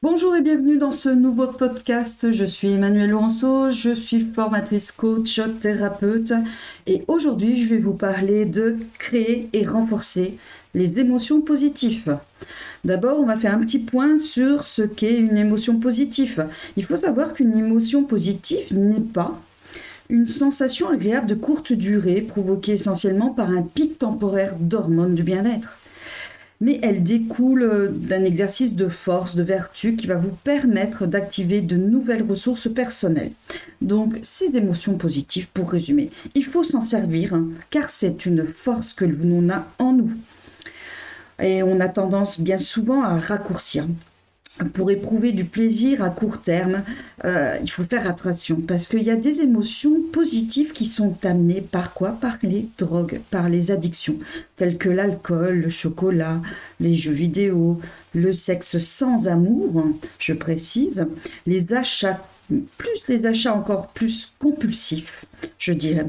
Bonjour et bienvenue dans ce nouveau podcast. Je suis Emmanuelle Laurenceau, je suis formatrice coach, thérapeute et aujourd'hui je vais vous parler de créer et renforcer les émotions positives. D'abord, on va faire un petit point sur ce qu'est une émotion positive. Il faut savoir qu'une émotion positive n'est pas une sensation agréable de courte durée provoquée essentiellement par un pic temporaire d'hormones du bien-être mais elle découle d'un exercice de force, de vertu qui va vous permettre d'activer de nouvelles ressources personnelles. Donc ces émotions positives, pour résumer, il faut s'en servir hein, car c'est une force que l'on a en nous. Et on a tendance bien souvent à raccourcir pour éprouver du plaisir à court terme, euh, il faut faire attention parce qu'il y a des émotions positives qui sont amenées par quoi? Par les drogues, par les addictions, telles que l'alcool, le chocolat, les jeux vidéo, le sexe sans amour, je précise, les achats, plus les achats encore plus compulsifs, je dirais,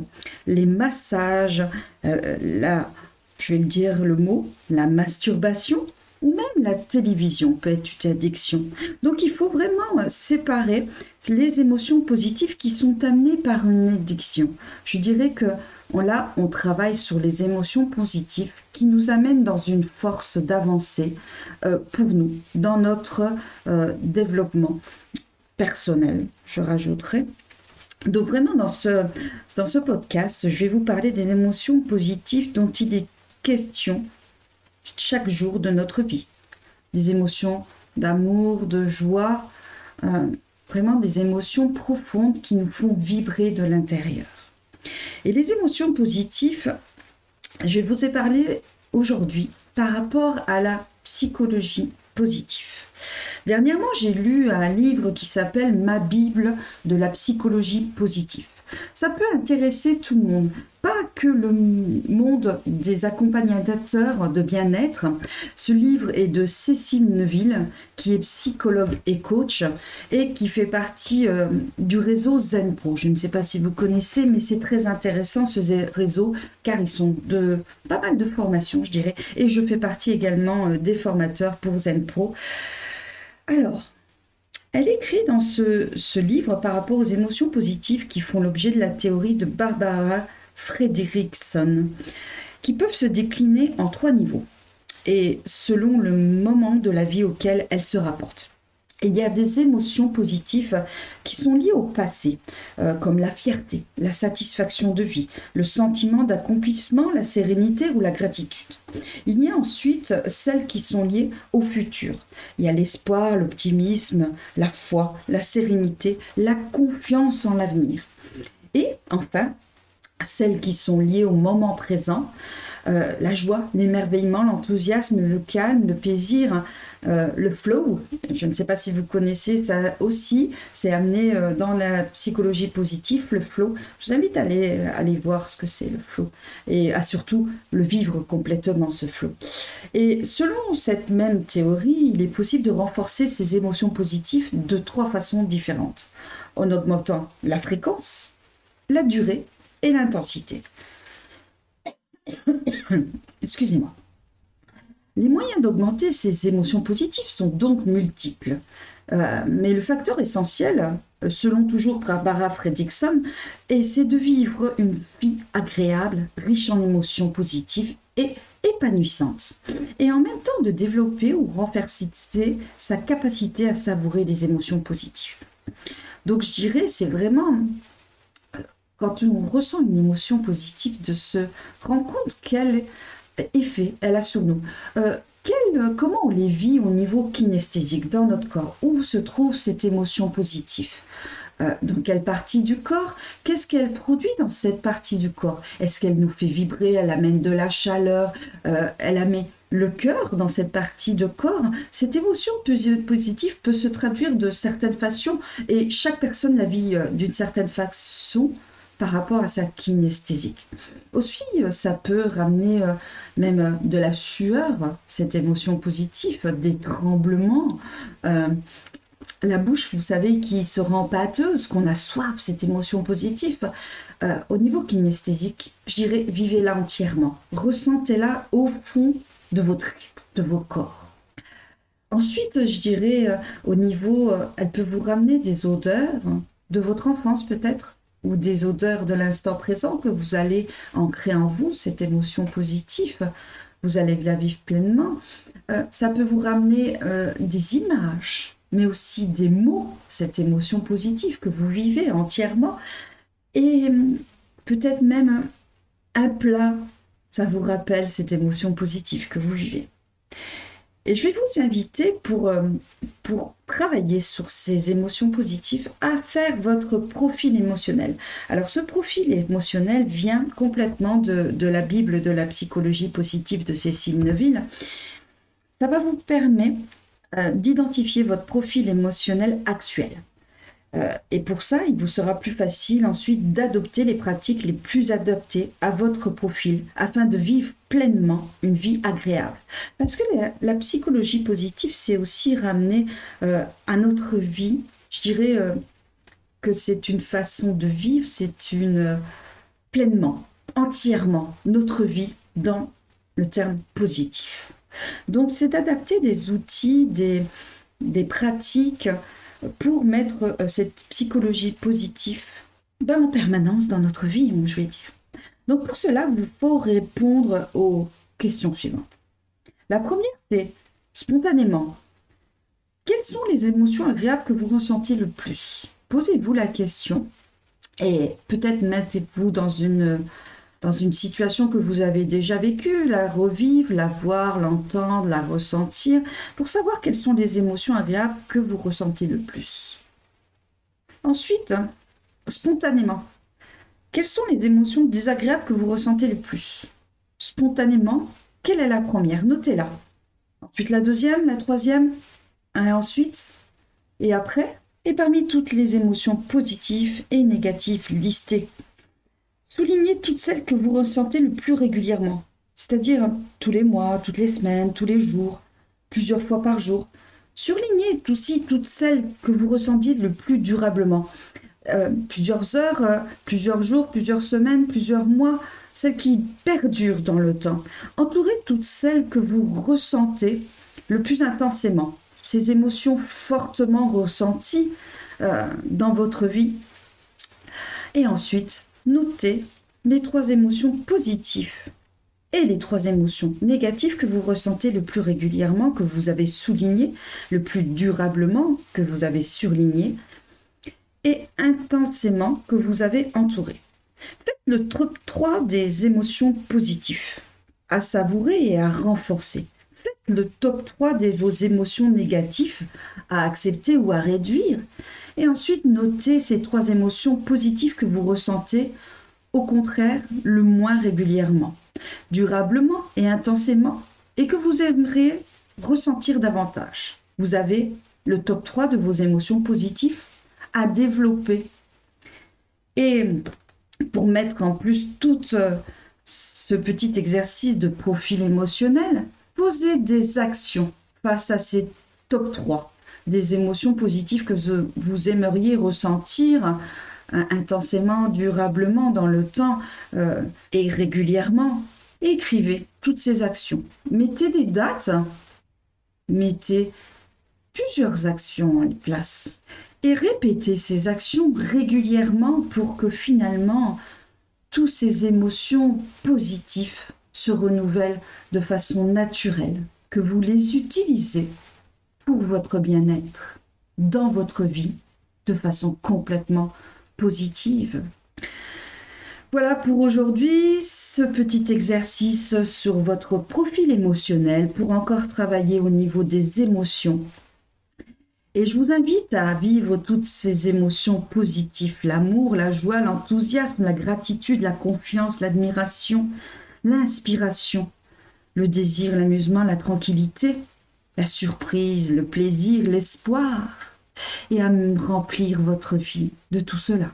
les massages, euh, la, je vais dire le mot, la masturbation, ou même la télévision peut être une addiction. Donc il faut vraiment euh, séparer les émotions positives qui sont amenées par une addiction. Je dirais que là, on travaille sur les émotions positives qui nous amènent dans une force d'avancer euh, pour nous, dans notre euh, développement personnel, je rajouterai. Donc vraiment, dans ce, dans ce podcast, je vais vous parler des émotions positives dont il est question chaque jour de notre vie. Des émotions d'amour, de joie, euh, vraiment des émotions profondes qui nous font vibrer de l'intérieur. Et les émotions positives, je vous ai parlé aujourd'hui par rapport à la psychologie positive. Dernièrement, j'ai lu un livre qui s'appelle Ma Bible de la psychologie positive. Ça peut intéresser tout le monde, pas que le monde des accompagnateurs de bien-être. Ce livre est de Cécile Neuville, qui est psychologue et coach et qui fait partie euh, du réseau ZenPro. Je ne sais pas si vous connaissez, mais c'est très intéressant ce réseau car ils sont de pas mal de formations, je dirais, et je fais partie également euh, des formateurs pour ZenPro. Alors, elle écrit dans ce, livre par rapport aux émotions positives qui font l'objet de la théorie de Barbara Fredrickson, qui peuvent se décliner en trois niveaux, et selon le moment de la vie auquel elles se rapportent il y a des émotions positives qui sont liées au passé, euh, comme la fierté, la satisfaction de vie, le sentiment d'accomplissement, la sérénité ou la gratitude. Il y a ensuite celles qui sont liées au futur. Il y a l'espoir, l'optimisme, la foi, la sérénité, la confiance en l'avenir. Et enfin, celles qui sont liées au moment présent, euh, la joie, l'émerveillement, l'enthousiasme, le calme, le plaisir, euh, le flow. Je ne sais pas si vous connaissez ça aussi. C'est amené euh, dans la psychologie positive, le flow. Je vous invite à aller, aller voir ce que c'est le flow et à surtout le vivre complètement, ce flow. Et selon cette même théorie, il est possible de renforcer ces émotions positives de trois façons différentes en augmentant la fréquence, la durée et l'intensité. Excusez-moi. Les moyens d'augmenter ces émotions positives sont donc multiples. Euh, mais le facteur essentiel, selon toujours Barbara Fredrickson, c'est de vivre une vie agréable, riche en émotions positives et épanouissante. Et en même temps de développer ou renforcer sa capacité à savourer des émotions positives. Donc je dirais, c'est vraiment quand on ressent une émotion positive, de se rendre compte quel effet elle a sur nous. Euh, comment on les vit au niveau kinesthésique dans notre corps? Où se trouve cette émotion positive? Euh, dans quelle partie du corps? Qu'est-ce qu'elle produit dans cette partie du corps? Est-ce qu'elle nous fait vibrer Elle amène de la chaleur euh, Elle amène le cœur dans cette partie de corps? Cette émotion positive peut se traduire de certaines façons et chaque personne la vit d'une certaine façon par rapport à sa kinesthésique. Aussi, euh, ça peut ramener euh, même euh, de la sueur, cette émotion positive, des tremblements. la bouche, vous savez, qui se rend pâteuse, qu'on a soif, cette émotion positive. au niveau kinesthésique, je dirais, vivez-la entièrement. Ressentez-la au fond de votre de vos corps. Ensuite, je dirais, au niveau, elle peut vous ramener des odeurs de votre enfance peut-être, ou des odeurs de l'instant présent que vous allez ancrer en vous, cette émotion positive, vous allez la vivre pleinement. Euh, ça peut vous ramener des images, mais aussi des mots, cette émotion positive que vous vivez entièrement, et peut-être même un plat, ça vous rappelle cette émotion positive que vous vivez. Et je vais vous inviter pour, euh, pour travailler sur ces émotions positives à faire votre profil émotionnel. Alors ce profil émotionnel vient complètement de, la Bible de la psychologie positive de Cécile Neville. Ça va vous permettre euh, d'identifier votre profil émotionnel actuel. Euh, et pour ça, il vous sera plus facile ensuite d'adopter les pratiques les plus adaptées à votre profil afin de vivre pleinement une vie agréable. Parce que la, psychologie positive, c'est aussi ramener euh, à notre vie, je dirais euh, que c'est une façon de vivre, c'est une pleinement, entièrement notre vie dans le terme positif. Donc c'est d'adapter des outils, des, des pratiques pour mettre euh, cette psychologie positive ben, en permanence dans notre vie, je vais dire. Donc pour cela, il faut répondre aux questions suivantes. La première, c'est spontanément, quelles sont les émotions agréables que vous ressentez le plus? Posez-vous la question et peut-être mettez-vous dans une dans une situation que vous avez déjà vécue, la revivre, la voir, l'entendre, la ressentir, pour savoir quelles sont les émotions agréables que vous ressentez le plus. Ensuite, spontanément, quelles sont les émotions désagréables que vous ressentez le plus? Spontanément, quelle est la première? Notez-la. Ensuite la deuxième, la troisième, et ensuite, et après, et parmi toutes les émotions positives et négatives listées Soulignez toutes celles que vous ressentez le plus régulièrement, c'est-à-dire tous les mois, toutes les semaines, tous les jours, plusieurs fois par jour. Surlignez aussi toutes celles que vous ressentiez le plus durablement. Euh, plusieurs heures, euh, plusieurs jours, plusieurs semaines, plusieurs mois, celles qui perdurent dans le temps. Entourez toutes celles que vous ressentez le plus intensément. Ces émotions fortement ressenties euh, dans votre vie. Et ensuite, notez les trois émotions positives et les trois émotions négatives que vous ressentez le plus régulièrement, que vous avez soulignées, le plus durablement, que vous avez surligné, et intensément que vous avez entouré. Faites le top 3 des émotions positives à savourer et à renforcer. Faites le top 3 de vos émotions négatives à accepter ou à réduire et ensuite, notez ces trois émotions positives que vous ressentez, au contraire, le moins régulièrement, durablement et intensément, et que vous aimeriez ressentir davantage. Vous avez le top 3 de vos émotions positives à développer. Et pour mettre en plus tout euh, ce petit exercice de profil émotionnel, posez des actions face à ces top 3 des émotions positives que vous aimeriez ressentir euh, intensément, durablement dans le temps euh, et régulièrement. Écrivez toutes ces actions. Mettez des dates. Mettez plusieurs actions en place. Et répétez ces actions régulièrement pour que finalement toutes ces émotions positives se renouvellent de façon naturelle, que vous les utilisez pour votre bien-être dans votre vie de façon complètement positive. Voilà pour aujourd'hui ce petit exercice sur votre profil émotionnel pour encore travailler au niveau des émotions. Et je vous invite à vivre toutes ces émotions positives, l'amour, la joie, l'enthousiasme, la gratitude, la confiance, l'admiration, l'inspiration, le désir, l'amusement, la tranquillité, la surprise, le plaisir, l'espoir, et à remplir votre vie de tout cela.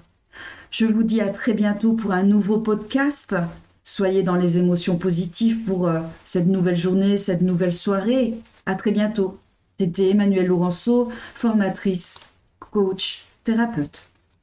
Je vous dis à très bientôt pour un nouveau podcast. Soyez dans les émotions positives pour euh, cette nouvelle journée, cette nouvelle soirée. À très bientôt. C'était Emmanuel Laurenceau, formatrice, coach, thérapeute.